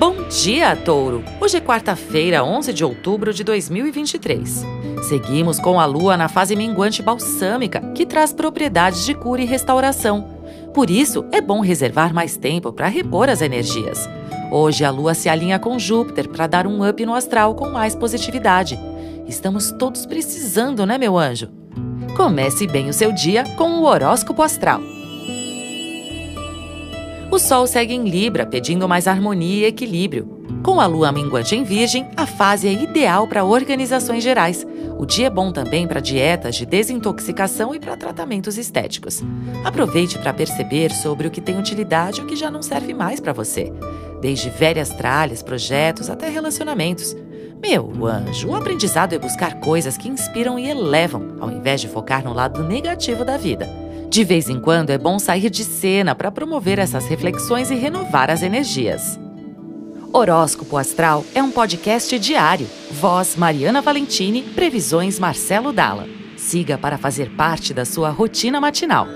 Bom dia, Touro! Hoje é quarta-feira, 11 de outubro de 2023. Seguimos com a lua na fase minguante balsâmica, que traz propriedades de cura e restauração. Por isso, é bom reservar mais tempo para repor as energias. Hoje a lua se alinha com Júpiter para dar um up no astral com mais positividade. Estamos todos precisando, né, meu anjo? Comece bem o seu dia com o horóscopo astral. O Sol segue em Libra, pedindo mais harmonia e equilíbrio. Com a lua minguante em Virgem, a fase é ideal para organizações gerais. O dia é bom também para dietas de desintoxicação e para tratamentos estéticos. Aproveite para perceber sobre o que tem utilidade e o que já não serve mais para você. Desde velhas tralhas, projetos até relacionamentos. Meu anjo, o aprendizado é buscar coisas que inspiram e elevam, ao invés de focar no lado negativo da vida. De vez em quando é bom sair de cena para promover essas reflexões e renovar as energias. Horóscopo Astral é um podcast diário. Voz Mariana Valentini, previsões Marcelo Dalla. Siga para fazer parte da sua rotina matinal.